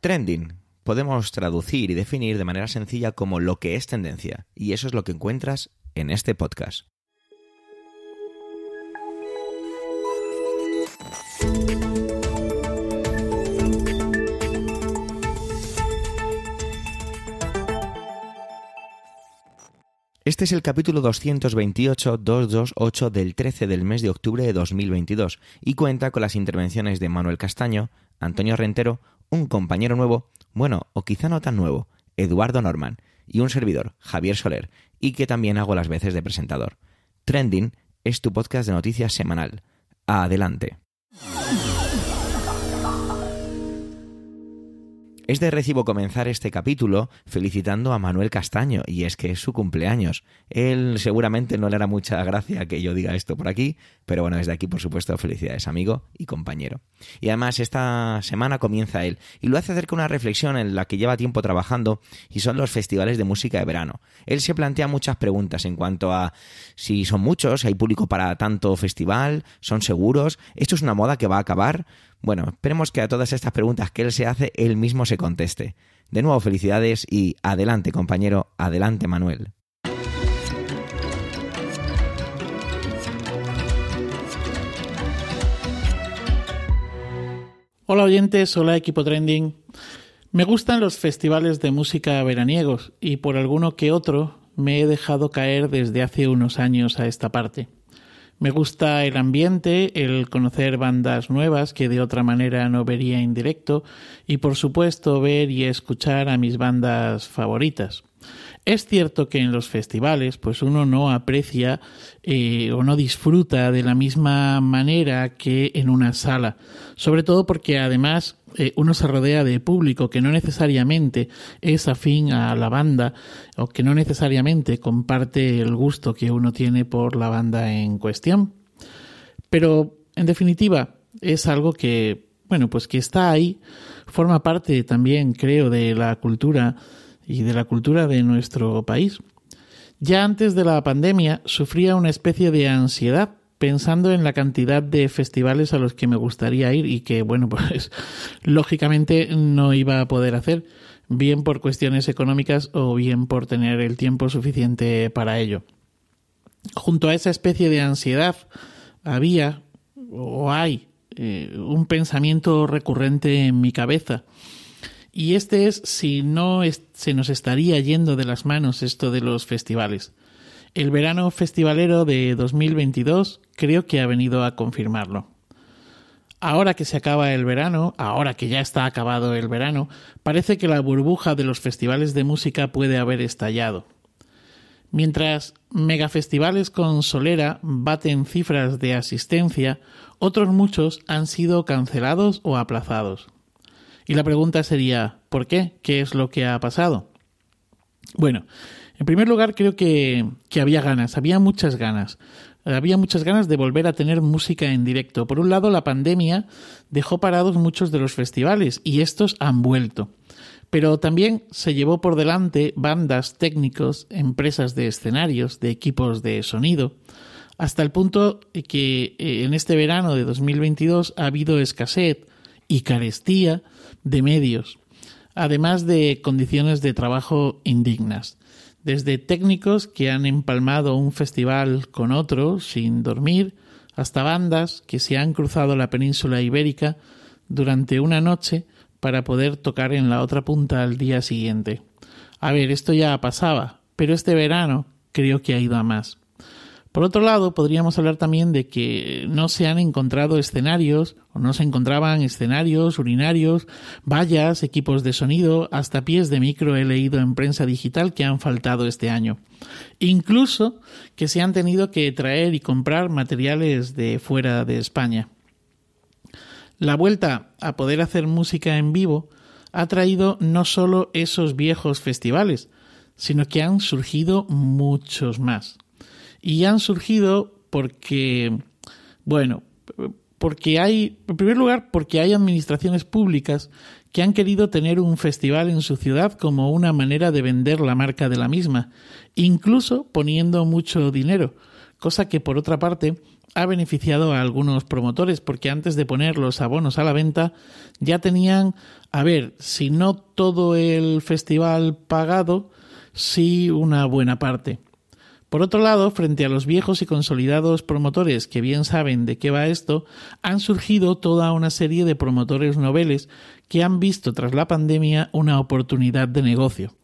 Trending podemos traducir y definir de manera sencilla como lo que es tendencia, y eso es lo que encuentras en este podcast. Este es el capítulo 228-228 del 13 del mes de octubre de 2022 y cuenta con las intervenciones de Manuel Castaño, Antonio Rentero, un compañero nuevo, bueno, o quizá no tan nuevo, Eduardo Norman, y un servidor, Javier Soler, y que también hago las veces de presentador. Trending es tu podcast de noticias semanal. Adelante. Es de recibo comenzar este capítulo felicitando a Manuel Castaño, y es que es su cumpleaños. Él seguramente no le hará mucha gracia que yo diga esto por aquí, pero bueno, desde aquí, por supuesto, felicidades, amigo y compañero. Y además, esta semana comienza él, y lo hace acerca de una reflexión en la que lleva tiempo trabajando, y son los festivales de música de verano. Él se plantea muchas preguntas en cuanto a si son muchos, hay público para tanto festival, son seguros, esto es una moda que va a acabar. Bueno, esperemos que a todas estas preguntas que él se hace, él mismo se conteste. De nuevo, felicidades y adelante, compañero, adelante, Manuel. Hola oyentes, hola equipo trending. Me gustan los festivales de música veraniegos y por alguno que otro me he dejado caer desde hace unos años a esta parte. Me gusta el ambiente, el conocer bandas nuevas que de otra manera no vería en directo y por supuesto ver y escuchar a mis bandas favoritas. Es cierto que en los festivales pues uno no aprecia eh, o no disfruta de la misma manera que en una sala, sobre todo porque además eh, uno se rodea de público que no necesariamente es afín a la banda o que no necesariamente comparte el gusto que uno tiene por la banda en cuestión. Pero en definitiva es algo que, bueno, pues que está ahí, forma parte también, creo, de la cultura y de la cultura de nuestro país. Ya antes de la pandemia sufría una especie de ansiedad pensando en la cantidad de festivales a los que me gustaría ir y que, bueno, pues lógicamente no iba a poder hacer, bien por cuestiones económicas o bien por tener el tiempo suficiente para ello. Junto a esa especie de ansiedad había o hay eh, un pensamiento recurrente en mi cabeza y este es si no se nos estaría yendo de las manos esto de los festivales. El verano festivalero de 2022 creo que ha venido a confirmarlo. Ahora que se acaba el verano, ahora que ya está acabado el verano, parece que la burbuja de los festivales de música puede haber estallado. Mientras megafestivales con solera baten cifras de asistencia, otros muchos han sido cancelados o aplazados. Y la pregunta sería, ¿por qué? ¿Qué es lo que ha pasado? Bueno, en primer lugar creo que, había ganas, había muchas ganas. Había muchas ganas de volver a tener música en directo. Por un lado, la pandemia dejó parados muchos de los festivales y estos han vuelto. Pero también se llevó por delante bandas, técnicos, empresas de escenarios, de equipos de sonido, hasta el punto que eh, en este verano de 2022 ha habido escasez y carestía de medios, además de condiciones de trabajo indignas, desde técnicos que han empalmado un festival con otro sin dormir, hasta bandas que se han cruzado la península ibérica durante una noche para poder tocar en la otra punta al día siguiente. A ver, esto ya pasaba, pero este verano creo que ha ido a más. Por otro lado, podríamos hablar también de que no se han encontrado escenarios, o no se encontraban escenarios, urinarios, vallas, equipos de sonido, hasta pies de micro he leído en prensa digital que han faltado este año. Incluso que se han tenido que traer y comprar materiales de fuera de España. La vuelta a poder hacer música en vivo ha traído no solo esos viejos festivales, sino que han surgido muchos más. Y han surgido porque, bueno, porque hay, en primer lugar, porque hay administraciones públicas que han querido tener un festival en su ciudad como una manera de vender la marca de la misma, incluso poniendo mucho dinero, cosa que por otra parte ha beneficiado a algunos promotores porque antes de poner los abonos a la venta ya tenían, a ver, si no todo el festival pagado, sí una buena parte. Por otro lado, frente a los viejos y consolidados promotores que bien saben de qué va esto, han surgido toda una serie de promotores noveles que han visto tras la pandemia una oportunidad de negocio.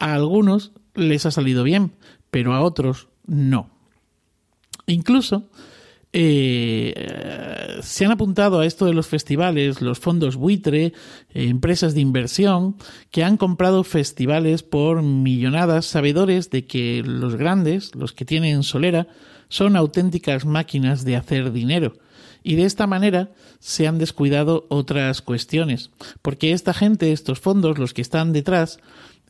A algunos les ha salido bien, pero a otros no. Incluso eh, se han apuntado a esto de los festivales los fondos buitre, eh, empresas de inversión, que han comprado festivales por millonadas, sabedores de que los grandes, los que tienen solera, son auténticas máquinas de hacer dinero. Y de esta manera se han descuidado otras cuestiones, porque esta gente, estos fondos, los que están detrás,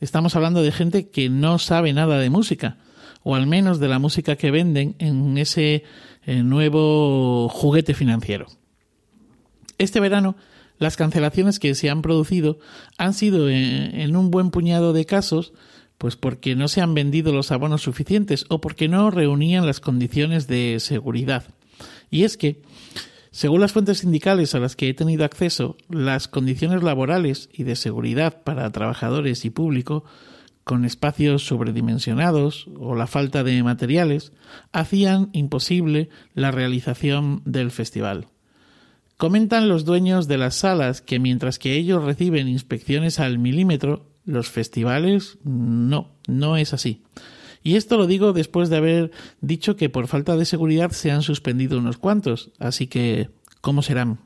estamos hablando de gente que no sabe nada de música, o al menos de la música que venden en ese el nuevo juguete financiero. Este verano, las cancelaciones que se han producido han sido en, un buen puñado de casos pues porque no se han vendido los abonos suficientes o porque no reunían las condiciones de seguridad. Y es que, según las fuentes sindicales a las que he tenido acceso, las condiciones laborales y de seguridad para trabajadores y público con espacios sobredimensionados o la falta de materiales hacían imposible la realización del festival. Comentan los dueños de las salas que mientras que ellos reciben inspecciones al milímetro, los festivales no, no es así. Y esto lo digo después de haber dicho que por falta de seguridad se han suspendido unos cuantos, así que ¿cómo serán?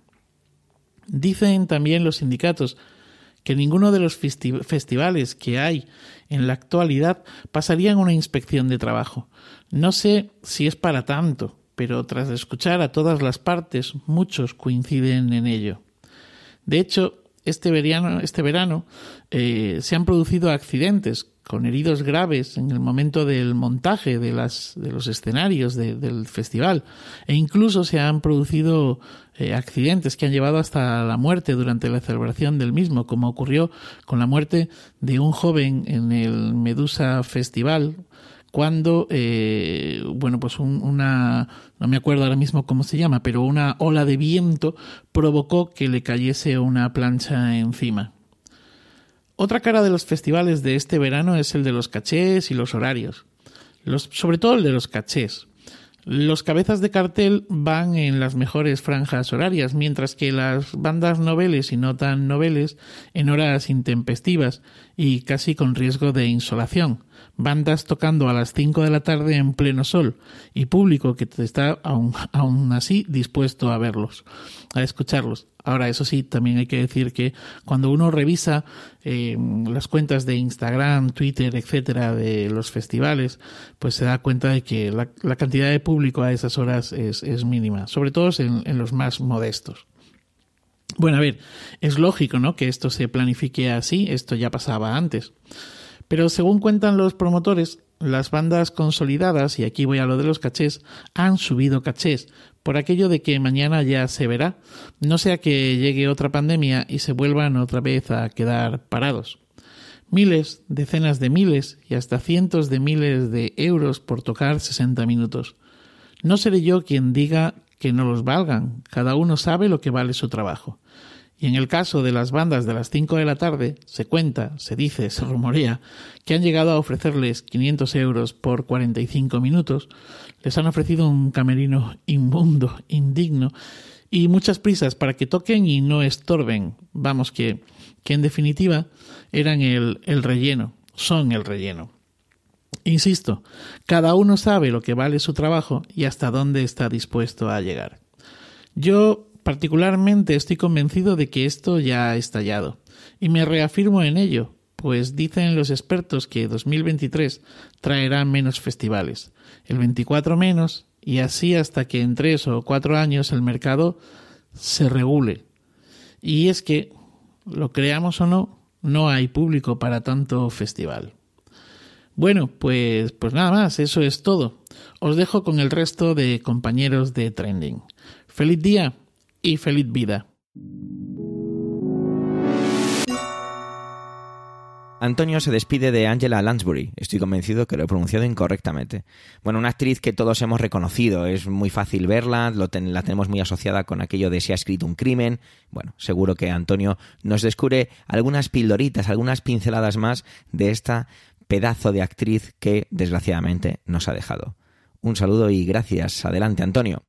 Dicen también los sindicatos que ninguno de los festivales que hay en la actualidad pasarían una inspección de trabajo. No sé si es para tanto, pero tras escuchar a todas las partes, muchos coinciden en ello. De hecho, este verano, este eh, se han producido accidentes con heridos graves en el momento del montaje de, las, de los escenarios del festival e incluso se han producido eh, accidentes que han llevado hasta la muerte durante la celebración del mismo, como ocurrió con la muerte de un joven en el Medusa Festival cuando, eh, bueno, pues una, no me acuerdo ahora mismo cómo se llama, pero una ola de viento provocó que le cayese una plancha encima. Otra cara de los festivales de este verano es el de los cachés y los horarios. Los, sobre todo el de los cachés. Los cabezas de cartel van en las mejores franjas horarias, mientras que las bandas noveles y no tan noveles en horas intempestivas y casi con riesgo de insolación bandas tocando a las 5 de la tarde en pleno sol y público que está aún, aún así dispuesto a verlos, a escucharlos. Ahora, eso sí, también hay que decir que cuando uno revisa eh, las cuentas de Instagram, Twitter, etcétera, de los festivales, pues se da cuenta de que la, cantidad de público a esas horas es, mínima, sobre todo en, en los más modestos. Bueno, a ver, es lógico, ¿no? Que esto se planifique así, esto ya pasaba antes. Pero según cuentan los promotores, las bandas consolidadas, y aquí voy a lo de los cachés, han subido cachés, por aquello de que mañana ya se verá, no sea que llegue otra pandemia y se vuelvan otra vez a quedar parados. Miles, decenas de miles y hasta cientos de miles de euros por tocar 60 minutos. No seré yo quien diga que no los valgan, cada uno sabe lo que vale su trabajo. Y en el caso de las bandas de las 5 de la tarde, se cuenta, se dice, se rumorea, que han llegado a ofrecerles 500 euros por 45 minutos, les han ofrecido un camerino inmundo, indigno, y muchas prisas para que toquen y no estorben. Vamos, que, que en definitiva eran el, el relleno, son el relleno. Insisto, cada uno sabe lo que vale su trabajo y hasta dónde está dispuesto a llegar. Yo Particularmente estoy convencido de que esto ya ha estallado, y me reafirmo en ello, pues dicen los expertos que 2023 traerá menos festivales, el 24 menos, y así hasta que en tres o cuatro años el mercado se regule. Y es que, lo creamos o no, no hay público para tanto festival. Bueno, pues, pues nada más, eso es todo. Os dejo con el resto de compañeros de Trending. ¡Feliz día! y feliz vida. Antonio se despide de Angela Lansbury. Estoy convencido que lo he pronunciado incorrectamente. Bueno, una actriz que todos hemos reconocido. Es muy fácil verla, la tenemos muy asociada con aquello de si ha escrito un crimen. Bueno, seguro que Antonio nos descubre algunas pildoritas, algunas pinceladas más de esta pedazo de actriz que desgraciadamente nos ha dejado. Un saludo y gracias. Adelante, Antonio.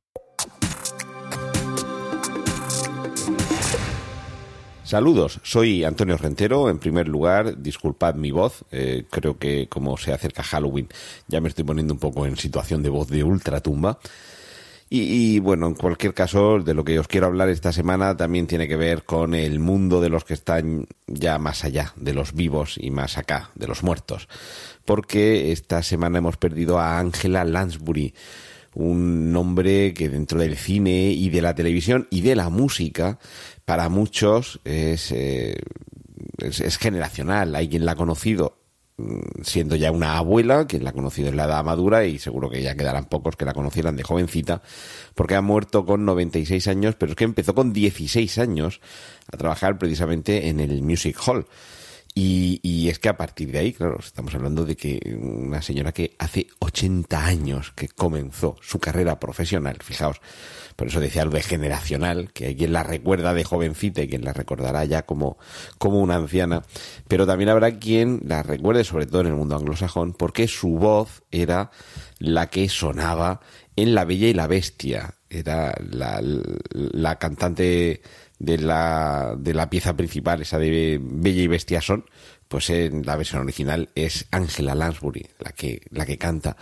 Saludos, soy Antonio Rentero. En primer lugar, disculpad mi voz. Eh, creo que como se acerca Halloween, ya me estoy poniendo un poco en situación de voz de ultratumba. Y, y, bueno, en cualquier caso, de lo que os quiero hablar esta semana también tiene que ver con el mundo de los que están ya más allá, de los vivos y más acá, de los muertos. Porque esta semana hemos perdido a Angela Lansbury, un nombre que dentro del cine y de la televisión y de la música para muchos es, eh, es, generacional. Hay quien la ha conocido mm, siendo ya una abuela, quien la ha conocido en la edad madura y seguro que ya quedarán pocos que la conocieran de jovencita, porque ha muerto con 96 años, pero es que empezó con 16 años a trabajar precisamente en el Music Hall. Y, y, es que a partir de ahí, claro, estamos hablando de que una señora que hace 80 años que comenzó su carrera profesional, fijaos, por eso decía lo de generacional, que hay quien la recuerda de jovencita y quien la recordará ya como, como una anciana, pero también habrá quien la recuerde, sobre todo en el mundo anglosajón, porque su voz era la que sonaba en La Bella y la Bestia. Era la, la cantante de la, de la pieza principal, esa de Bella y Bestia son, pues en la versión original es Angela Lansbury la que, la que canta.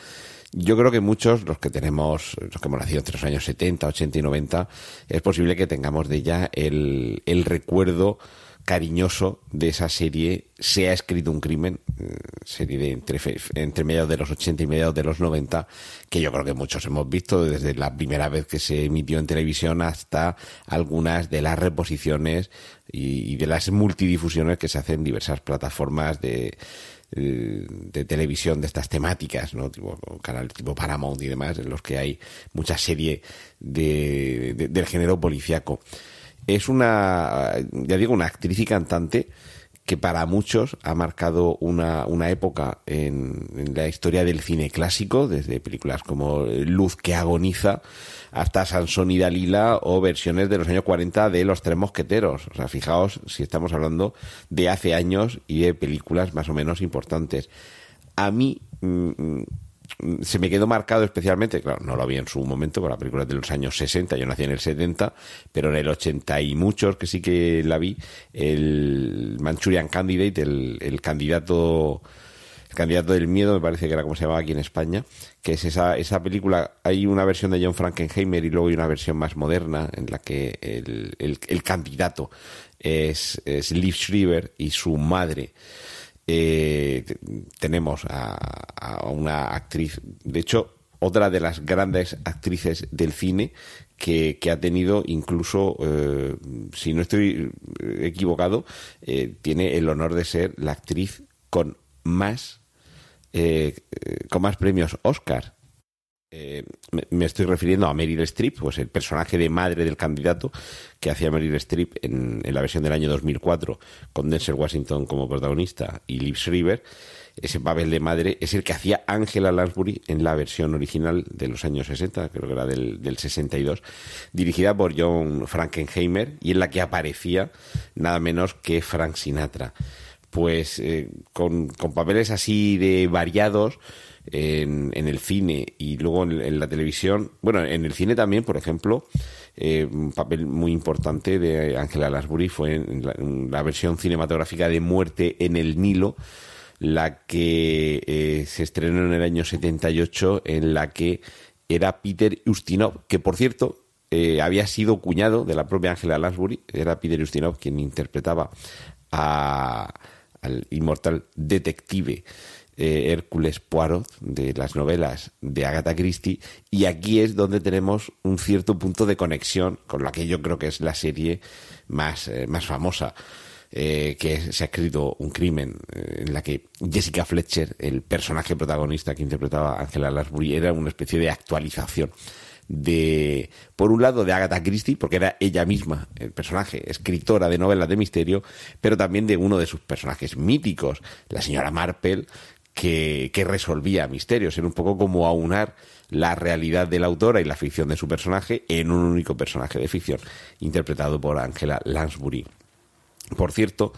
Yo creo que muchos, los que tenemos, los que hemos nacido entre los años 70, 80 y 90, es posible que tengamos de ella el, el recuerdo cariñoso de esa serie Se ha escrito un crimen, eh, serie de entre, mediados de los 80 y mediados de los 90, que yo creo que muchos hemos visto desde la primera vez que se emitió en televisión hasta algunas de las reposiciones y, de las multidifusiones que se hacen en diversas plataformas de, eh, de televisión de estas temáticas, ¿no? Tipo, canal tipo Paramount y demás, en los que hay mucha serie de, de, del género policíaco. Es una, ya digo, una actriz y cantante que para muchos ha marcado una, una época en, en, la historia del cine clásico, desde películas como Luz que agoniza hasta Sansón y Dalila o versiones de los años 40 de Los Tres Mosqueteros. O sea, fijaos si estamos hablando de hace años y de películas más o menos importantes. A mí mmm, se me quedó marcado especialmente, claro, no lo vi en su momento, por la película de los años 60, yo nací en el 70, pero en el 80 y muchos que sí que la vi, el Manchurian Candidate, el, el candidato el candidato del miedo, me parece que era como se llamaba aquí en España, que es esa, esa película, hay una versión de John Frankenheimer y luego hay una versión más moderna en la que el, el, candidato es, es Liv Schreiber y su madre eh, tenemos a, una actriz, de hecho, otra de las grandes actrices del cine que, que ha tenido incluso, eh, si no estoy equivocado, eh, tiene el honor de ser la actriz con más, eh, con más premios Oscar. Eh, me estoy refiriendo a Meryl Streep, pues el personaje de madre del candidato que hacía Meryl Streep en, en la versión del año 2004 con Denzel Washington como protagonista y Liv Schreiber. Ese papel de madre es el que hacía Angela Lansbury en la versión original de los años 60, creo que era del, del 62, dirigida por John Frankenheimer y en la que aparecía nada menos que Frank Sinatra. Pues eh, con papeles así de variados, en, en, el cine y luego en, la televisión. Bueno, en el cine también, por ejemplo, eh, un papel muy importante de Angela Lansbury fue en la, en la, versión cinematográfica de Muerte en el Nilo, la que eh, se estrenó en el año 78, en la que era Peter Ustinov, que por cierto eh, había sido cuñado de la propia Angela Lansbury, era Peter Ustinov quien interpretaba a, al inmortal detective eh, Hércules Poirot de las novelas de Agatha Christie y aquí es donde tenemos un cierto punto de conexión con la que yo creo que es la serie más, eh, más famosa. Eh, que se ha escrito un crimen en la que Jessica Fletcher, el personaje protagonista que interpretaba Angela Lansbury, era una especie de actualización de, por un lado, de Agatha Christie, porque era ella misma el personaje, escritora de novelas de misterio, pero también de uno de sus personajes míticos, la señora Marple, que, que resolvía misterios. Era un poco como aunar la realidad de la autora y la ficción de su personaje en un único personaje de ficción, interpretado por Angela Lansbury. Por cierto,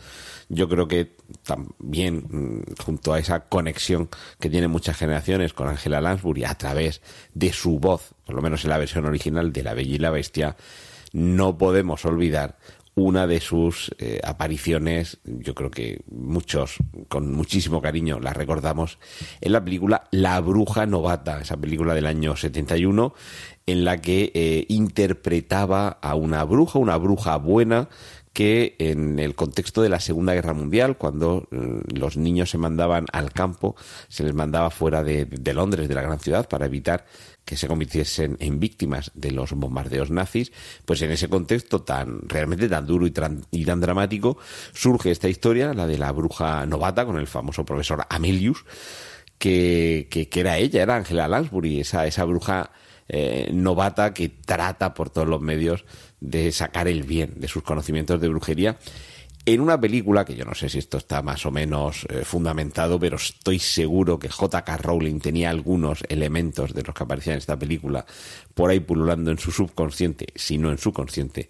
yo creo que también mm, junto a esa conexión que tienen muchas generaciones con Angela Lansbury a través de su voz, por lo menos en la versión original de La Bella y la Bestia, no podemos olvidar una de sus eh, apariciones, yo creo que muchos con muchísimo cariño la recordamos, en la película La Bruja Novata, esa película del año 71, en la que eh, interpretaba a una bruja, una bruja buena, que en el contexto de la Segunda Guerra Mundial, cuando mm, los niños se mandaban al campo, se les mandaba fuera de, Londres, de la gran ciudad, para evitar que se convirtiesen en víctimas de los bombardeos nazis, pues en ese contexto tan realmente tan duro y, tan dramático surge esta historia, la de la bruja novata con el famoso profesor Amelius, que, que, era ella, era Angela Lansbury, esa, esa bruja eh, novata que trata por todos los medios de sacar el bien de sus conocimientos de brujería en una película que yo no sé si esto está más o menos eh, fundamentado, pero estoy seguro que J.K. Rowling tenía algunos elementos de los que aparecían en esta película por ahí pululando en su subconsciente, si no en su consciente,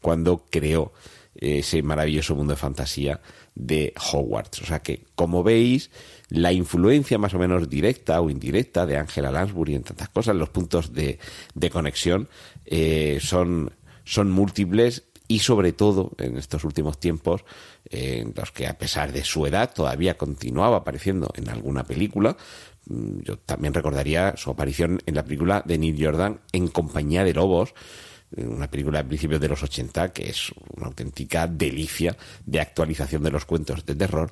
cuando creó eh, ese maravilloso mundo de fantasía de Hogwarts. O sea que, como veis, la influencia más o menos directa o indirecta de Angela Lansbury en tantas cosas, los puntos de, conexión eh, son son múltiples y sobre todo en estos últimos tiempos en los que a pesar de su edad todavía continuaba apareciendo en alguna película. Mm, yo también recordaría su aparición en la película de Neil Jordan en Compañía de Lobos, una película de principios de los 80 que es una auténtica delicia de actualización de los cuentos de terror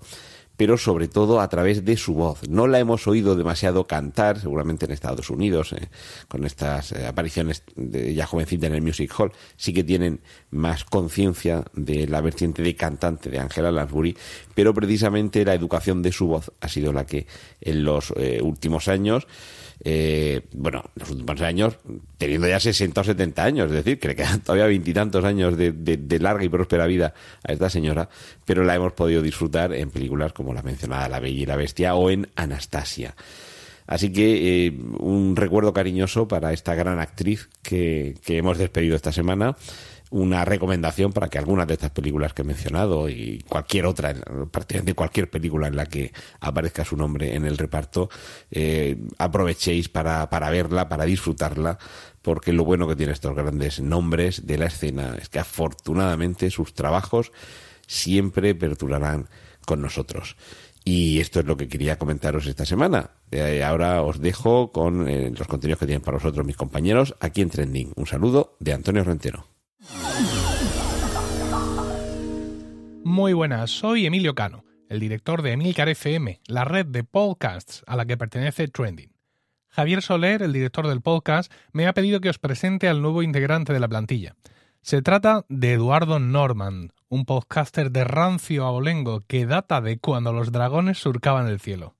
pero sobre todo a través de su voz. No la hemos oído demasiado cantar, seguramente en Estados Unidos, eh, con estas eh, apariciones de ya jovencita en el Music Hall, sí que tienen más conciencia de la vertiente de cantante de Angela Lansbury, pero precisamente la educación de su voz ha sido la que en los eh, últimos años bueno, los últimos años, teniendo ya 60 o 70 años, es decir, que le quedan todavía veintitantos años de, larga y próspera vida a esta señora, pero la hemos podido disfrutar en películas como la mencionada La Bella y la Bestia o en Anastasia. Así que eh, un recuerdo cariñoso para esta gran actriz que, que hemos despedido esta semana una recomendación para que algunas de estas películas que he mencionado y cualquier otra, prácticamente cualquier película en la que aparezca su nombre en el reparto, eh, aprovechéis para, para verla, para disfrutarla, porque lo bueno que tiene estos grandes nombres de la escena es que afortunadamente sus trabajos siempre perdurarán con nosotros. Y esto es lo que quería comentaros esta semana. Eh, ahora os dejo con eh, los contenidos que tienen para vosotros mis compañeros aquí en Trending. Un saludo de Antonio Rentero. Muy buenas, soy Emilio Cano, el director de Emilcar FM, la red de podcasts a la que pertenece Trending. Javier Soler, el director del podcast, me ha pedido que os presente al nuevo integrante de la plantilla. Se trata de Eduardo Norman, un podcaster de rancio abolengo que data de cuando los dragones surcaban el cielo.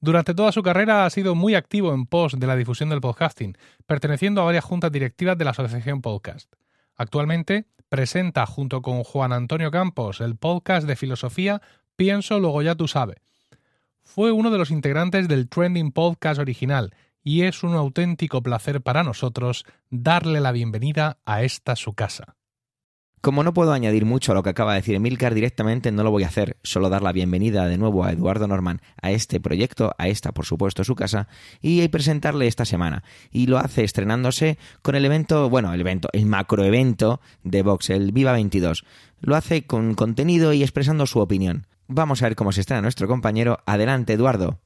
Durante toda su carrera ha sido muy activo en pos de la difusión del podcasting, perteneciendo a varias juntas directivas de la Asociación Podcast. Actualmente presenta junto con Juan Antonio Campos el podcast de filosofía Pienso, luego ya tú sabes. Fue uno de los integrantes del Trending Podcast original y es un auténtico placer para nosotros darle la bienvenida a esta su casa. Como no puedo añadir mucho a lo que acaba de decir Emilcar directamente, no lo voy a hacer, solo dar la bienvenida de nuevo a Eduardo Norman a este proyecto, a esta por supuesto su casa, y presentarle esta semana. Y lo hace estrenándose con el evento, bueno, el evento, el macroevento de Vox, el Viva 22. Lo hace con contenido y expresando su opinión. Vamos a ver cómo se estrena nuestro compañero. Adelante, Eduardo.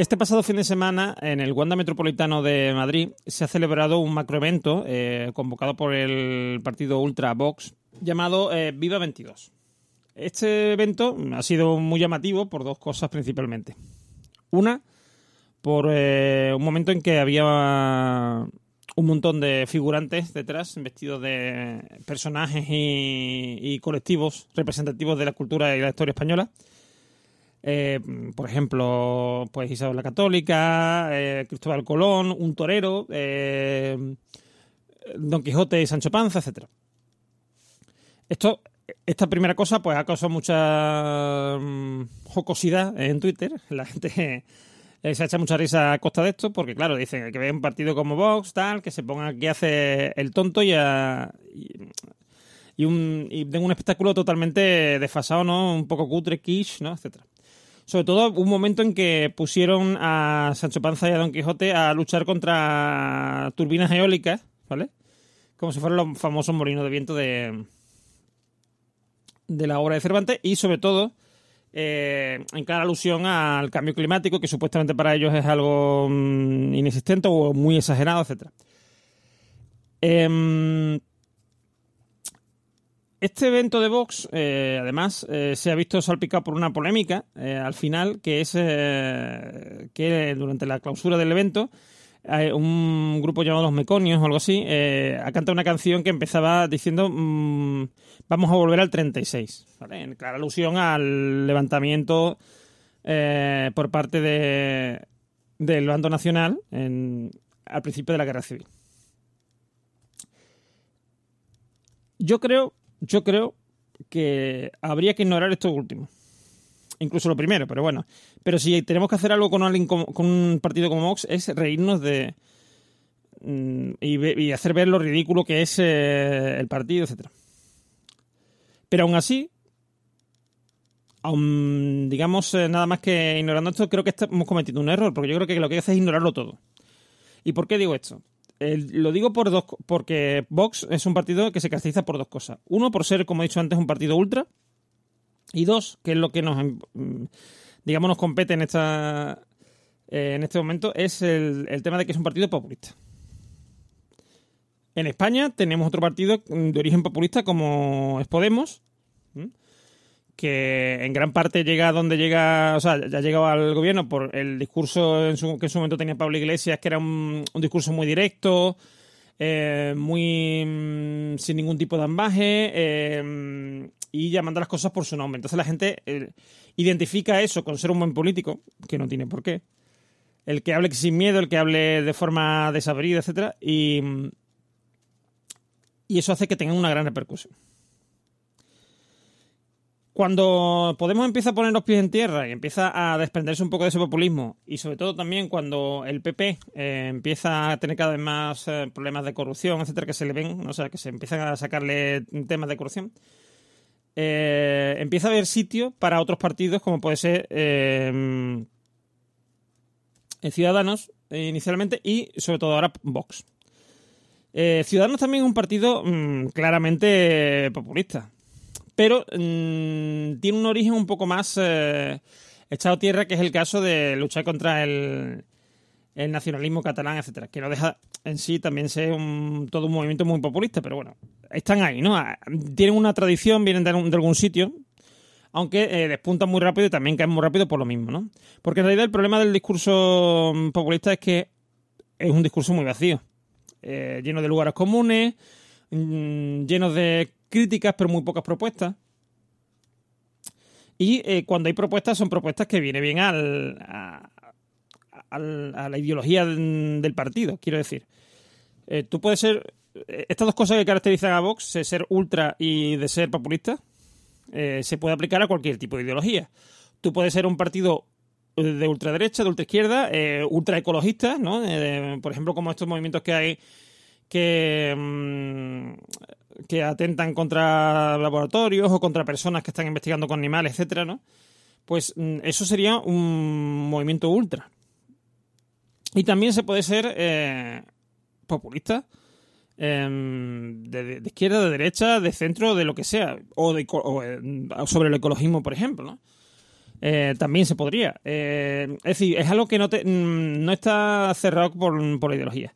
Este pasado fin de semana, en el Wanda Metropolitano de Madrid, se ha celebrado un macroevento eh, convocado por el partido Ultra Vox llamado eh, Viva 22. Este evento ha sido muy llamativo por dos cosas principalmente. Una, por eh, un momento en que había un montón de figurantes detrás, vestidos de personajes y, y colectivos representativos de la cultura y la historia española. Eh, por ejemplo, pues Isabel la Católica, eh, Cristóbal Colón, un torero, eh, Don Quijote y Sancho Panza, etcétera. Esto, esta primera cosa, pues ha causado mucha mm, jocosidad en Twitter. La gente se ha echado mucha risa a costa de esto, porque claro, dicen que ve un partido como Vox, tal, que se ponga aquí a hacer el tonto y a, y, un, y den un espectáculo totalmente desfasado, ¿no? Un poco cutre, quiche, ¿no? Etcétera. Sobre todo un momento en que pusieron a Sancho Panza y a Don Quijote a luchar contra turbinas eólicas, ¿vale? Como si fueran los famosos molinos de viento de, de la obra de Cervantes y sobre todo eh, en clara alusión al cambio climático que supuestamente para ellos es algo mm, inexistente o muy exagerado. Em, este evento de Vox, eh, además, eh, se ha visto salpicado por una polémica eh, al final, que es que durante la clausura del evento, un grupo llamado Los Meconios o algo así, ha cantado una canción que empezaba diciendo mm, vamos a volver al 36, ¿vale? En clara alusión al levantamiento por parte de, del bando nacional al principio de la guerra civil. Yo creo, yo creo que habría que ignorar esto último. Incluso lo primero, pero bueno. Pero si tenemos que hacer algo con, alguien con un partido como Vox es reírnos de. mm, y, hacer ver lo ridículo que es eh, el partido, etcétera. Pero aún así, aún digamos eh, nada más que ignorando esto, creo que est- hemos cometido un error, porque yo creo que lo que hace es ignorarlo todo. ¿Y por qué digo esto? Lo digo por dos, porque Vox es un partido que se caracteriza por dos cosas. Uno, por ser, como he dicho antes, un partido ultra. Y dos, que es lo que nos, mm, digamos, nos compete en, esta, eh, en este momento, es el, tema de que es un partido populista. En España tenemos otro partido de origen populista como es Podemos. Que en gran parte llega a donde llega, o sea, ya ha llegado al gobierno por el discurso en su- que en su momento tenía Pablo Iglesias, que era un, discurso muy directo, eh, muy mm, sin ningún tipo de ambaje eh, y llamando las cosas por su nombre. Entonces la gente eh, identifica eso con ser un buen político, que no tiene por qué. El que hable sin miedo, el que hable de forma desabrida, etcétera, y, y eso hace que tenga una gran repercusión. Cuando Podemos empieza a poner los pies en tierra y empieza a desprenderse un poco de ese populismo, y sobre todo también cuando el PP eh, empieza a tener cada vez más eh, problemas de corrupción, etcétera, que se le ven, o sea, que se empiezan a sacarle temas de corrupción, eh, empieza a haber sitio para otros partidos, como puede ser Ciudadanos inicialmente y sobre todo ahora Vox. Ciudadanos también es un partido mm, claramente populista, pero mm, tiene un origen un poco más eh, echado tierra, que es el caso de luchar contra el, nacionalismo catalán, etcétera, que no deja en sí también ser todo un movimiento muy populista, pero bueno, están ahí, ¿no? Ah, Tienen una tradición, vienen de, algún- sitio, aunque eh, despuntan muy rápido y también caen muy rápido por lo mismo, ¿no? Porque en realidad el problema del discurso mm, populista es que es un discurso muy vacío, eh, lleno de lugares comunes, mm, lleno de críticas pero muy pocas propuestas. Y eh, cuando hay propuestas son propuestas que viene bien al, a, al- a la ideología del partido, quiero decir. Eh, tú puedes ser... eh, Estas dos cosas que caracterizan a Vox, de ser ultra y de ser populista, se puede aplicar a cualquier tipo de ideología. Tú puedes ser un partido de ultraderecha, de ultraizquierda, ultraecologista, ¿no? Por ejemplo, como estos movimientos que hay que, mm, que atentan contra laboratorios o contra personas que están investigando con animales, etcétera, ¿no? Pues mm, eso sería un movimiento ultra. Y también se puede ser eh, populista, em, de, izquierda, de derecha, de centro, de lo que sea, o, de, o, eh, sobre el ecologismo, por ejemplo, ¿no? Eh, también se podría. Es decir, es algo que no, mm, no está cerrado por, por la ideología.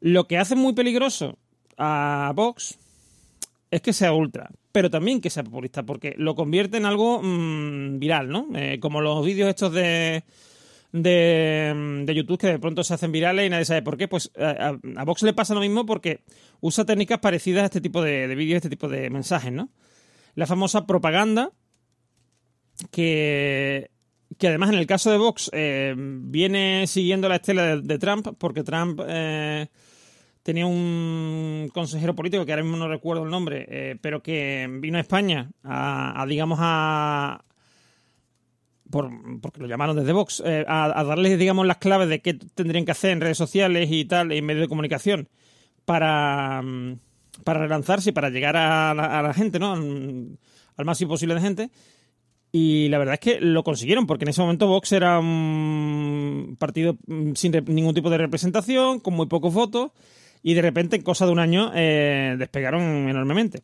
Lo que hace muy peligroso a Vox es que sea ultra, pero también que sea populista, porque lo convierte en algo mm, viral, ¿no? Eh, como los vídeos estos de de, de YouTube que de pronto se hacen virales y nadie sabe por qué. Pues a, a Vox le pasa lo mismo porque usa técnicas parecidas a este tipo de, de vídeos, este tipo de mensajes, ¿no? La famosa propaganda que, que además en el caso de Vox eh, viene siguiendo la estela de, de Trump porque Trump eh, tenía un consejero político que ahora mismo no recuerdo el nombre, eh, pero que vino a España a, digamos, a, por, porque lo llamaron desde Vox, eh, a, a, darles, digamos, las claves de qué tendrían que hacer en redes sociales y tal, en medios de comunicación, para, para relanzarse y para llegar a la, a la gente, ¿no? Al, máximo posible de gente. Y la verdad es que lo consiguieron, porque en ese momento Vox era un partido sin ningún tipo de representación, con muy pocos votos, y de repente, en cosa de un año, eh, despegaron enormemente.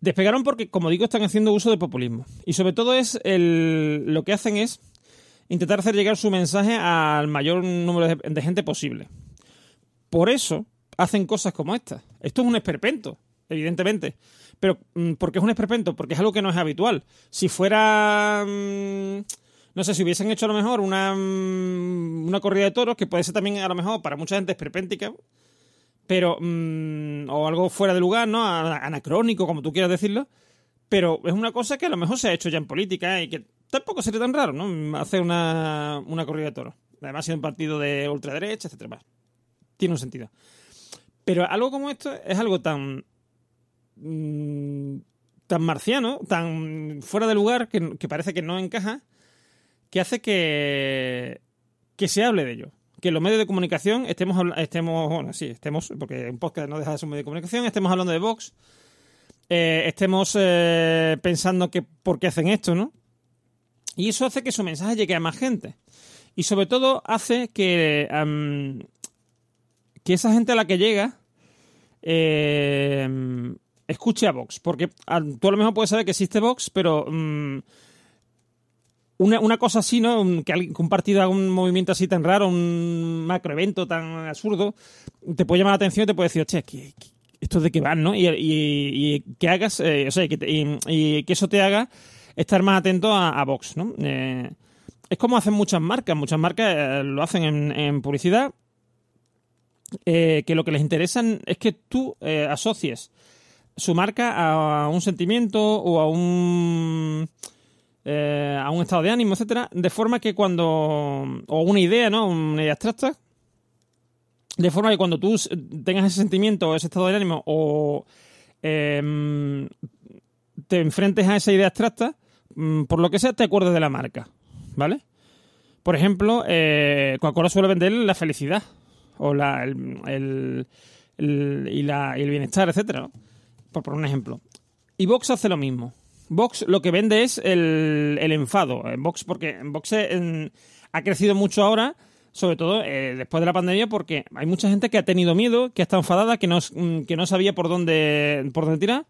Despegaron porque, como digo, están haciendo uso de populismo. Y sobre todo es el, lo que hacen es intentar hacer llegar su mensaje al mayor número de, gente posible. Por eso hacen cosas como esta. Esto es un esperpento, evidentemente. Pero, ¿por qué es un esperpento? Porque es algo que no es habitual. Si fuera. No sé, si hubiesen hecho a lo mejor una, una corrida de toros, que puede ser también a lo mejor para mucha gente esperpéntica, pero. o algo fuera de lugar, ¿no? Anacrónico, como tú quieras decirlo. Pero es una cosa que a lo mejor se ha hecho ya en política y que tampoco sería tan raro, ¿no? Hacer una, una corrida de toros. Además, sido un partido de ultraderecha, etcétera. Tiene un sentido. Pero algo como esto es algo tan tan marciano, tan fuera de lugar, que, que, parece que no encaja, que hace que, que se hable de ello. Que los medios de comunicación estemos, estemos bueno, sí, estemos, porque un podcast no deja de ser un medio de comunicación, estemos hablando de Vox, eh, estemos eh, pensando que por qué hacen esto, ¿no? Y eso hace que su mensaje llegue a más gente. Y sobre todo hace que, que esa gente a la que llega eh, escuche a Vox, porque tú a lo mejor puedes saber que existe Vox, pero mmm, una, una, cosa así, ¿no? Que, un partido haga un movimiento así tan raro, un macroevento tan absurdo, te puede llamar la atención y te puede decir, che, ¿qué, qué, esto de qué van, ¿no? Y, y, que hagas, eh, o sea, que y, que eso te haga estar más atento a, Vox, ¿no? Eh, es como hacen muchas marcas, muchas marcas eh, lo hacen en, publicidad, eh, que lo que les interesa es que tú asocies su marca a un sentimiento o a un eh, a un estado de ánimo, etcétera, de forma que cuando o una idea, ¿no? Una idea abstracta, de forma que cuando tú tengas ese sentimiento o ese estado de ánimo o eh, te enfrentes a esa idea abstracta, mm, por lo que sea, te acuerdes de la marca, ¿vale? Por ejemplo, eh, Coca-Cola suele vender la felicidad o la, el, el, y, la, el bienestar, etcétera, por poner un ejemplo. Y Vox hace lo mismo. Vox lo que vende es el, enfado. En Vox, porque en Vox ha crecido mucho ahora, sobre todo eh, después de la pandemia, porque hay mucha gente que ha tenido miedo, que está enfadada, que no, que no sabía por dónde, por dónde tirar,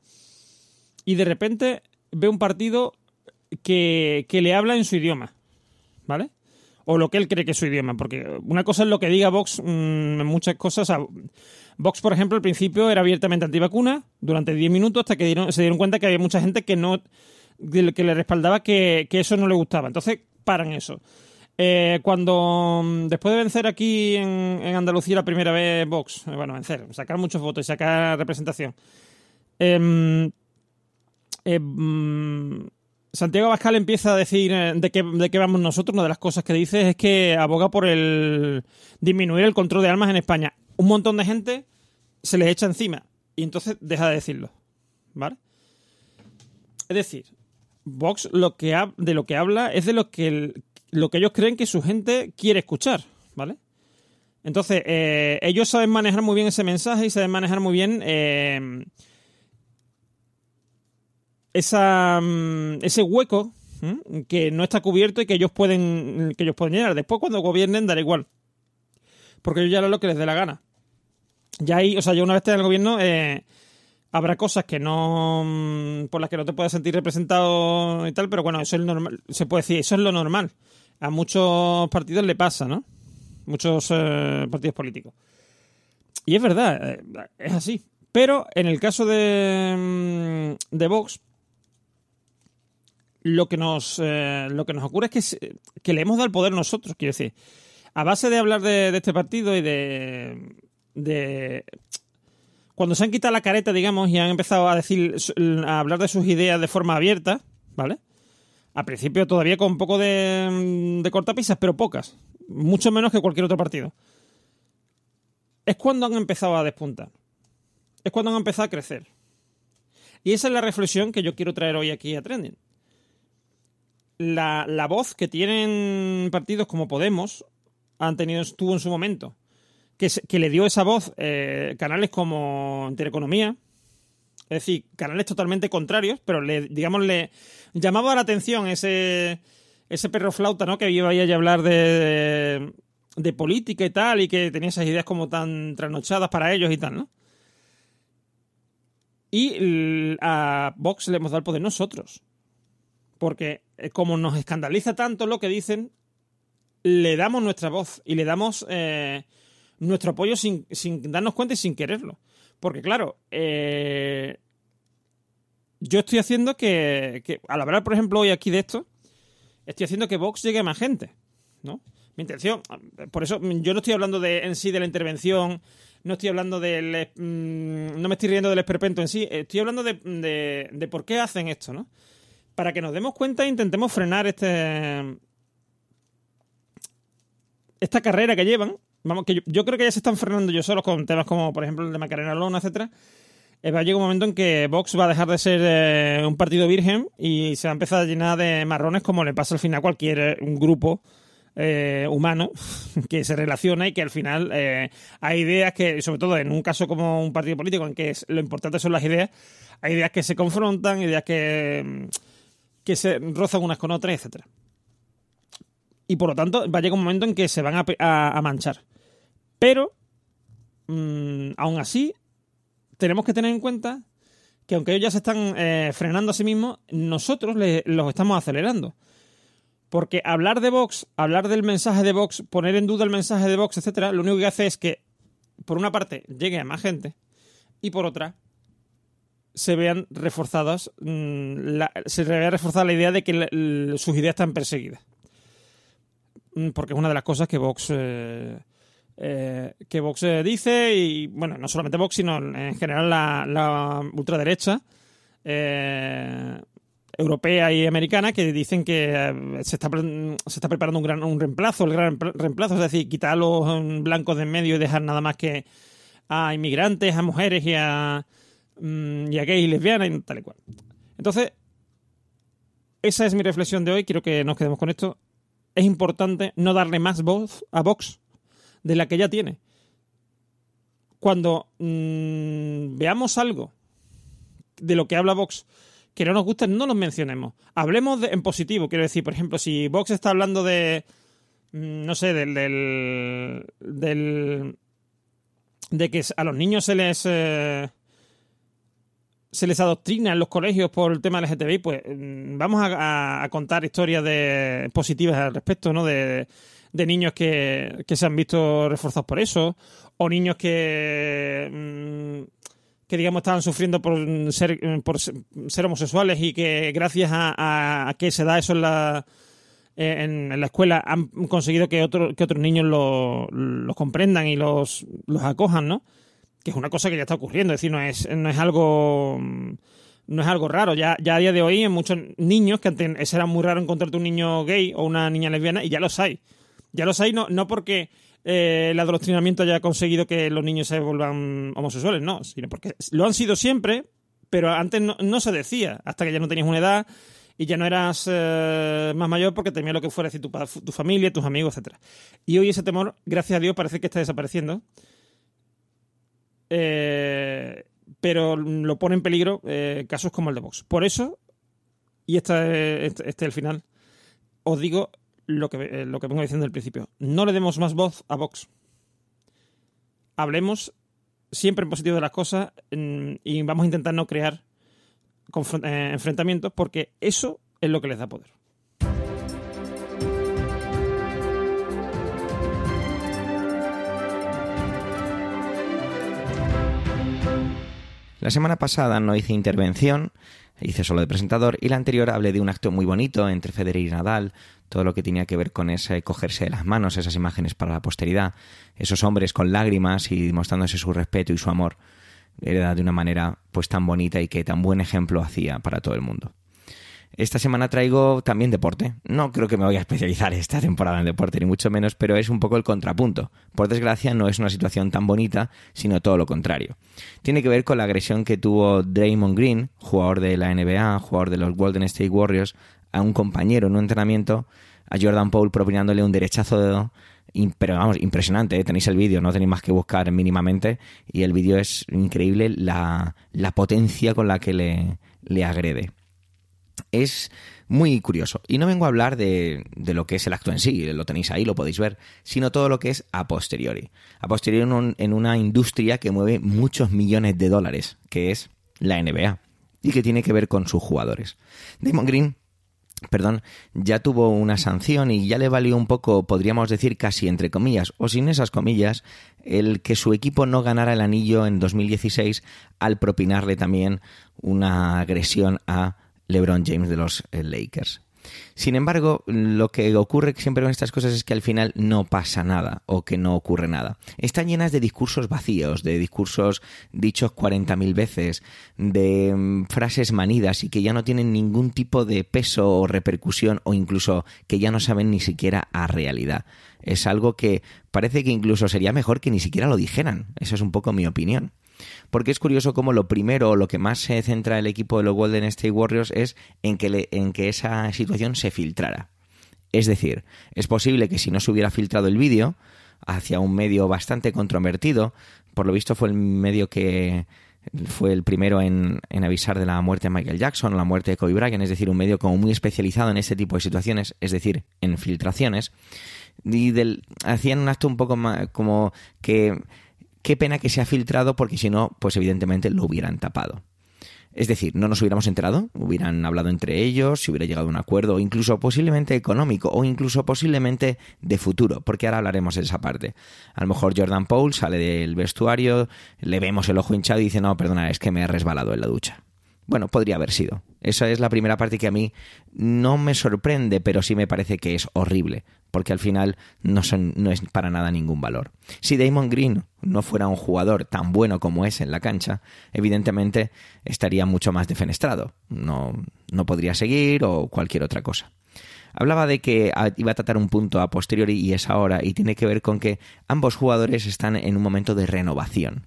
y de repente ve un partido que le habla en su idioma, ¿vale? O lo que él cree que es su idioma, porque una cosa es lo que diga Vox mmm, en muchas cosas. Vox, por ejemplo, al principio era abiertamente antivacuna durante 10 minutos hasta que se dieron cuenta que había mucha gente que no que le respaldaba que, eso no le gustaba. Entonces, paran eso. Eh, cuando después de vencer aquí en, en, Andalucía la primera vez Vox, eh, bueno, vencer, sacar muchos votos y sacar representación. Eh, Santiago Abascal empieza a decir de qué, de qué vamos nosotros. Una de las cosas que dice es que aboga por el disminuir el control de armas en España. Un montón de gente se les echa encima y entonces deja de decirlo. ¿Vale? Es decir, Vox lo que de lo que habla es de lo que, lo que ellos creen que su gente quiere escuchar. ¿Vale? Entonces, eh, ellos saben manejar muy bien ese mensaje y saben manejar muy bien. Eh, esa, ese hueco ¿eh? que no está cubierto y que ellos pueden que ellos pueden llenar. Después cuando gobiernen dará igual. Porque ellos ya lo que les dé la gana. Ya ahí, o sea, ya una vez esté en el gobierno eh, habrá cosas que no por las que no te puedas sentir representado y tal, pero bueno, eso es normal, se puede decir, eso es lo normal. A muchos partidos le pasa, ¿no? Muchos eh, partidos políticos. Y es verdad, es así. Pero en el caso de, de Vox, lo que nos, eh, lo que nos ocurre es que, que, le hemos dado el poder nosotros, quiero decir. A base de hablar de, este partido y de, de cuando se han quitado la careta, digamos, y han empezado a decir, a hablar de sus ideas de forma abierta, ¿vale? Al principio todavía con un poco de, de cortapisas, pero pocas. Mucho menos que cualquier otro partido. Es cuando han empezado a despuntar. Es cuando han empezado a crecer. Y esa es la reflexión que yo quiero traer hoy aquí a Trending. La, la voz que tienen partidos como Podemos han tenido, tuvo en su momento que, le dio esa voz eh, canales como Intereconomía, es decir, canales totalmente contrarios, pero le, digamos, le llamaba la atención ese, ese perro flauta, ¿no? Que iba a hablar de, de, política y tal, y que tenía esas ideas como tan trasnochadas para ellos y tal, ¿no? Y a Vox le hemos dado el poder nosotros. Porque eh, como nos escandaliza tanto lo que dicen, le damos nuestra voz y le damos eh, nuestro apoyo sin, darnos cuenta y sin quererlo. Porque claro, eh, yo estoy haciendo que, al hablar, por ejemplo, hoy aquí de esto, estoy haciendo que Vox llegue a más gente, ¿no? Mi intención, por eso yo no estoy hablando de, en sí de la intervención, no estoy hablando del... Mm, no me estoy riendo del esperpento en sí, estoy hablando de, de por qué hacen esto, ¿no? Para que nos demos cuenta e intentemos frenar este... esta carrera que llevan vamos, que yo, creo que ya se están frenando yo solos con temas como, por ejemplo, el de Macarena Lona, etcétera. Eh, va a llegar un momento en que Vox va a dejar de ser eh, un partido virgen y se va a empezar a llenar de marrones como le pasa al final a cualquier eh, un grupo humano que se relaciona y que al final hay ideas que, sobre todo en un caso como un partido político en que lo importante son las ideas, hay ideas que se confrontan, ideas que, que se rozan unas con otras, etcétera. Y por lo tanto va a llegar un momento en que se van a manchar. Pero, mm, aún así, tenemos que tener en cuenta que aunque ellos ya se están eh, frenando a sí mismos, nosotros los estamos acelerando. Porque hablar de Vox, hablar del mensaje de Vox, poner en duda el mensaje de Vox, etcétera, lo único que hace es que, por una parte, llegue a más gente y por otra, se vean reforzadas, mm, se vea reforzada la idea de que sus ideas están perseguidas. Mm, porque es una de las cosas que Vox eh, eh, que Vox eh, dice, y bueno, no solamente Vox, sino en general la, ultraderecha eh, europea y americana, que dicen que se está, se está preparando un gran un reemplazo, el gran reemplazo, es decir, quitar a los blancos de en medio y dejar nada más que a inmigrantes, a mujeres y a, mm, y a gays y y tal y cual. Entonces, esa es mi reflexión de hoy, quiero que nos quedemos con esto. Es importante no darle más voz a Vox de la que ya tiene. Cuando mm, veamos algo de lo que habla Vox que no nos guste, no lo mencionemos. Hablemos en positivo, quiero decir, por ejemplo, si Vox está hablando de, mm, no sé, del, del, de que a los niños se les... Eh, se les adoctrina en los colegios por el tema LGTBI, pues mm, vamos a, a contar historias de positivas al respecto, ¿no? De, de niños que, se han visto reforzados por eso, o niños que, mm, que digamos, estaban sufriendo por ser, por ser homosexuales y que gracias a, que se da eso en la, en, la escuela han conseguido que, otro, que otros niños los comprendan y los, los acojan, ¿no? Que es una cosa que ya está ocurriendo, es decir, no es, no es algo no es algo raro. Ya, ya a día de hoy, en muchos niños, que antes era muy raro encontrarte un niño gay o una niña lesbiana, y ya los hay. Ya los hay, no, no porque eh, el adoctrinamiento haya conseguido que los niños se vuelvan homosexuales, no, sino porque lo han sido siempre, pero antes no, se decía, hasta que ya no tenías una edad y ya no eras eh, más mayor porque temías lo que fuera decir tu, tu familia, tus amigos, etcétera. Y hoy ese temor, gracias a Dios, parece que está desapareciendo. Eh, pero lo pone en peligro casos como el de Vox. Por eso, y este, este, es el final, os digo lo que, eh, lo que vengo diciendo al principio. No le demos más voz a Vox. Hablemos siempre en positivo de las cosas y vamos a intentar no crear eh, enfrentamientos porque eso es lo que les da poder. La semana pasada no hice intervención, hice solo de presentador, y la anterior hablé de un acto muy bonito entre Federer y Nadal, todo lo que tenía que ver con ese cogerse de las manos, esas imágenes para la posteridad, esos hombres con lágrimas y mostrándose su respeto y su amor, era de una manera pues tan bonita y que tan buen ejemplo hacía para todo el mundo. Esta semana traigo también deporte. No creo que me voy a especializar esta temporada en deporte, ni mucho menos, pero es un poco el contrapunto. Por desgracia, no es una situación tan bonita, sino todo lo contrario. Tiene que ver con la agresión que tuvo Draymond Green, jugador de la NBA, jugador de los Golden State Warriors, a un compañero en un entrenamiento, a Jordan Paul propinándole un derechazo de pero vamos, impresionante, ¿eh? tenéis el vídeo, no tenéis más que buscar mínimamente y el vídeo es increíble la, la potencia con la que le, le agrede es muy curioso. Y no vengo a hablar de, de, lo que es el acto en sí, lo tenéis ahí, lo podéis ver, sino todo lo que es a posteriori. A posteriori en, en una industria que mueve muchos millones de dólares, que es la NBA, y que tiene que ver con sus jugadores. Damon Green perdón, ya tuvo una sanción y ya le valió un poco, podríamos decir casi entre comillas, o sin esas comillas, el que su equipo no ganara el anillo en 2016 al propinarle también una agresión a LeBron James de los eh, Lakers. Sin embargo, lo que ocurre siempre con estas cosas es que al final no pasa nada o que no ocurre nada. Están llenas de discursos vacíos, de discursos dichos 40.000 veces, de mm, frases manidas y que ya no tienen ningún tipo de peso o repercusión o incluso que ya no saben ni siquiera a realidad. Es algo que parece que incluso sería mejor que ni siquiera lo dijeran. Esa es un poco mi opinión porque es curioso cómo lo primero lo que más se centra el equipo de los Golden State Warriors es en que, en que esa situación se filtrara. Es decir, es posible que si no se hubiera filtrado el vídeo hacia un medio bastante controvertido, por lo visto fue el medio que fue el primero en, avisar de la muerte de Michael Jackson la muerte de Kobe Bryant, es decir, un medio como muy especializado en este tipo de situaciones, es decir, en filtraciones, y del, hacían un acto un poco más como que Qué pena que se ha filtrado porque si no, pues evidentemente lo hubieran tapado. Es decir, no nos hubiéramos enterado, hubieran hablado entre ellos, si hubiera llegado a un acuerdo, incluso posiblemente económico, o incluso posiblemente de futuro, porque ahora hablaremos de esa parte. A lo mejor Jordan Paul sale del vestuario, le vemos el ojo hinchado y dice, no, perdona, es que me he resbalado en la ducha. Bueno, podría haber sido. Esa es la primera parte que a mí no me sorprende, pero sí me parece que es horrible, porque al final no, son, no es para nada ningún valor. Si Damon Green no fuera un jugador tan bueno como es en la cancha, evidentemente estaría mucho más defenestrado. No, no podría seguir o cualquier otra cosa. Hablaba de que iba a tratar un punto a posteriori y es ahora, y tiene que ver con que ambos jugadores están en un momento de renovación.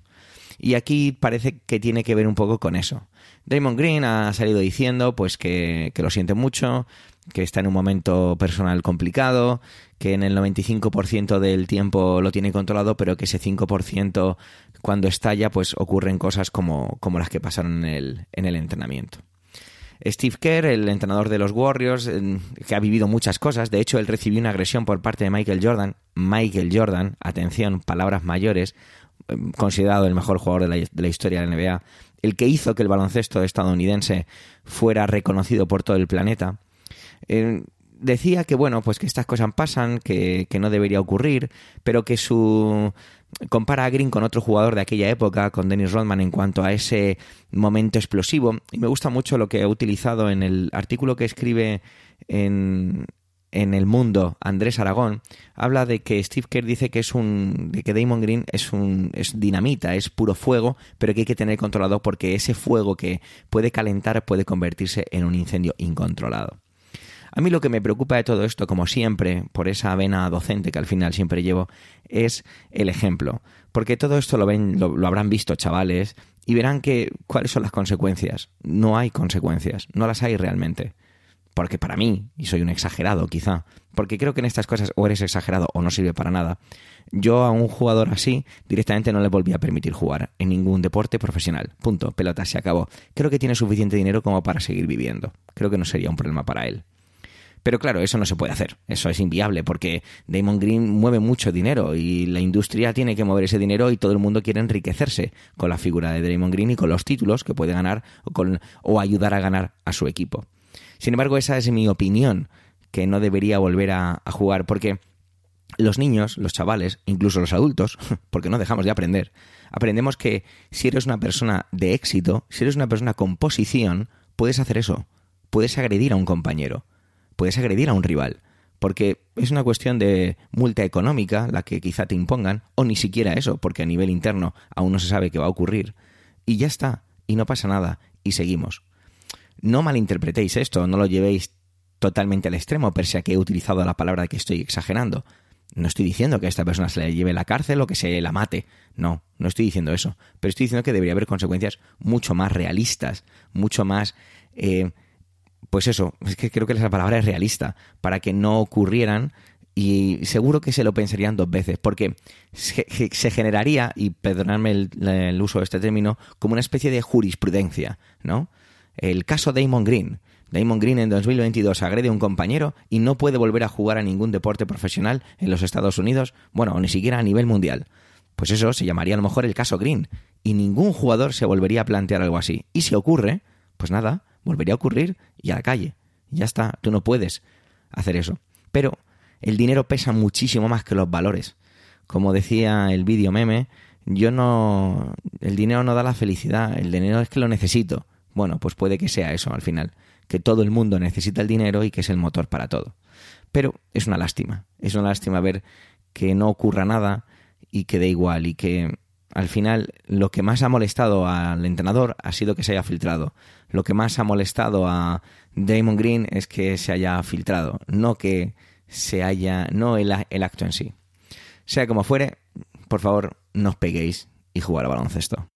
Y aquí parece que tiene que ver un poco con eso. Damon Green ha salido diciendo pues que, que lo siente mucho, que está en un momento personal complicado, que en el 95% del tiempo lo tiene controlado, pero que ese 5% cuando estalla, pues ocurren cosas como, como las que pasaron en el, en el entrenamiento. Steve Kerr, el entrenador de los Warriors, que ha vivido muchas cosas, de hecho él recibió una agresión por parte de Michael Jordan. Michael Jordan, atención, palabras mayores, considerado el mejor jugador de la, de la historia de la NBA, el que hizo que el baloncesto estadounidense fuera reconocido por todo el planeta. Eh, decía que bueno, pues que estas cosas pasan, que, no debería ocurrir, pero que su compara a Green con otro jugador de aquella época, con Dennis Rodman, en cuanto a ese momento explosivo. Y me gusta mucho lo que ha utilizado en el artículo que escribe en, en El Mundo, Andrés Aragón, habla de que Steve Kerr dice que es un de que Damon Green es un es dinamita, es puro fuego, pero que hay que tener controlado porque ese fuego que puede calentar puede convertirse en un incendio incontrolado. A mí lo que me preocupa de todo esto, como siempre, por esa vena docente que al final siempre llevo, es el ejemplo. Porque todo esto lo ven, lo habrán visto chavales y verán que cuáles son las consecuencias. No hay consecuencias, no las hay realmente porque para mí, y soy un exagerado quizá, porque creo que en estas cosas o eres exagerado o no sirve para nada, yo a un jugador así directamente no le volví a permitir jugar en ningún deporte profesional. Punto, pelota, se acabó. Creo que tiene suficiente dinero como para seguir viviendo. Creo que no sería un problema para él. Pero claro, eso no se puede hacer, eso es inviable porque Damon Green mueve mucho dinero y la industria tiene que mover ese dinero y todo el mundo quiere enriquecerse con la figura de Damon Green y con los títulos que puede ganar o, o ayudar a ganar a su equipo. Sin embargo, esa es mi opinión, que no debería volver a, jugar, porque los niños, los chavales, incluso los adultos, porque no dejamos de aprender, aprendemos que si eres una persona de éxito, si eres una persona con posición, puedes hacer eso. Puedes agredir a un compañero, puedes agredir a un rival, porque es una cuestión de multa económica la que quizá te impongan, o ni siquiera eso, porque a nivel interno aún no se sabe qué va a ocurrir. Y ya está, y no pasa nada, y seguimos. No malinterpretéis esto, no lo llevéis totalmente al extremo, pese a que he utilizado la palabra que estoy exagerando. No estoy diciendo que a esta persona se le lleve la cárcel o que se la mate. No, no estoy diciendo eso. Pero estoy diciendo que debería haber consecuencias mucho más realistas, mucho más... Eh, pues eso, es que creo que la palabra es realista, para que no ocurrieran y seguro que se lo pensarían dos veces, porque se, generaría, y perdonadme el, uso de este término, como una especie de jurisprudencia, ¿no? El caso Damon Green. Damon Green en 2022 agrede a un compañero y no puede volver a jugar a ningún deporte profesional en los Estados Unidos, bueno, ni siquiera a nivel mundial. Pues eso se llamaría a lo mejor el caso Green, y ningún jugador se volvería a plantear algo así. Y si ocurre, pues nada, volvería a ocurrir y a la calle. Ya está, tú no puedes hacer eso. Pero el dinero pesa muchísimo más que los valores. Como decía el vídeo meme, yo no. El dinero no da la felicidad, el dinero es que lo necesito. Bueno, pues puede que sea eso al final, que todo el mundo necesita el dinero y que es el motor para todo. Pero es una lástima, es una lástima ver que no ocurra nada y que dé igual y que al final lo que más ha molestado al entrenador ha sido que se haya filtrado. Lo que más ha molestado a Damon Green es que se haya filtrado, no que se haya, no el, el acto en sí. Sea como fuere, por favor, no os peguéis y jugar a baloncesto.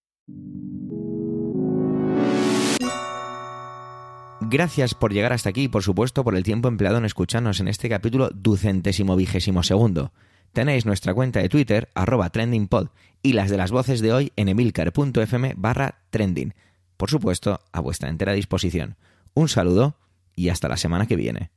Gracias por llegar hasta aquí y por supuesto por el tiempo empleado en escucharnos en este capítulo ducentésimo vigésimo segundo. Tenéis nuestra cuenta de Twitter, arroba trendingpod, y las de las voces de hoy en emilcar.fm barra trending. Por supuesto, a vuestra entera disposición. Un saludo y hasta la semana que viene.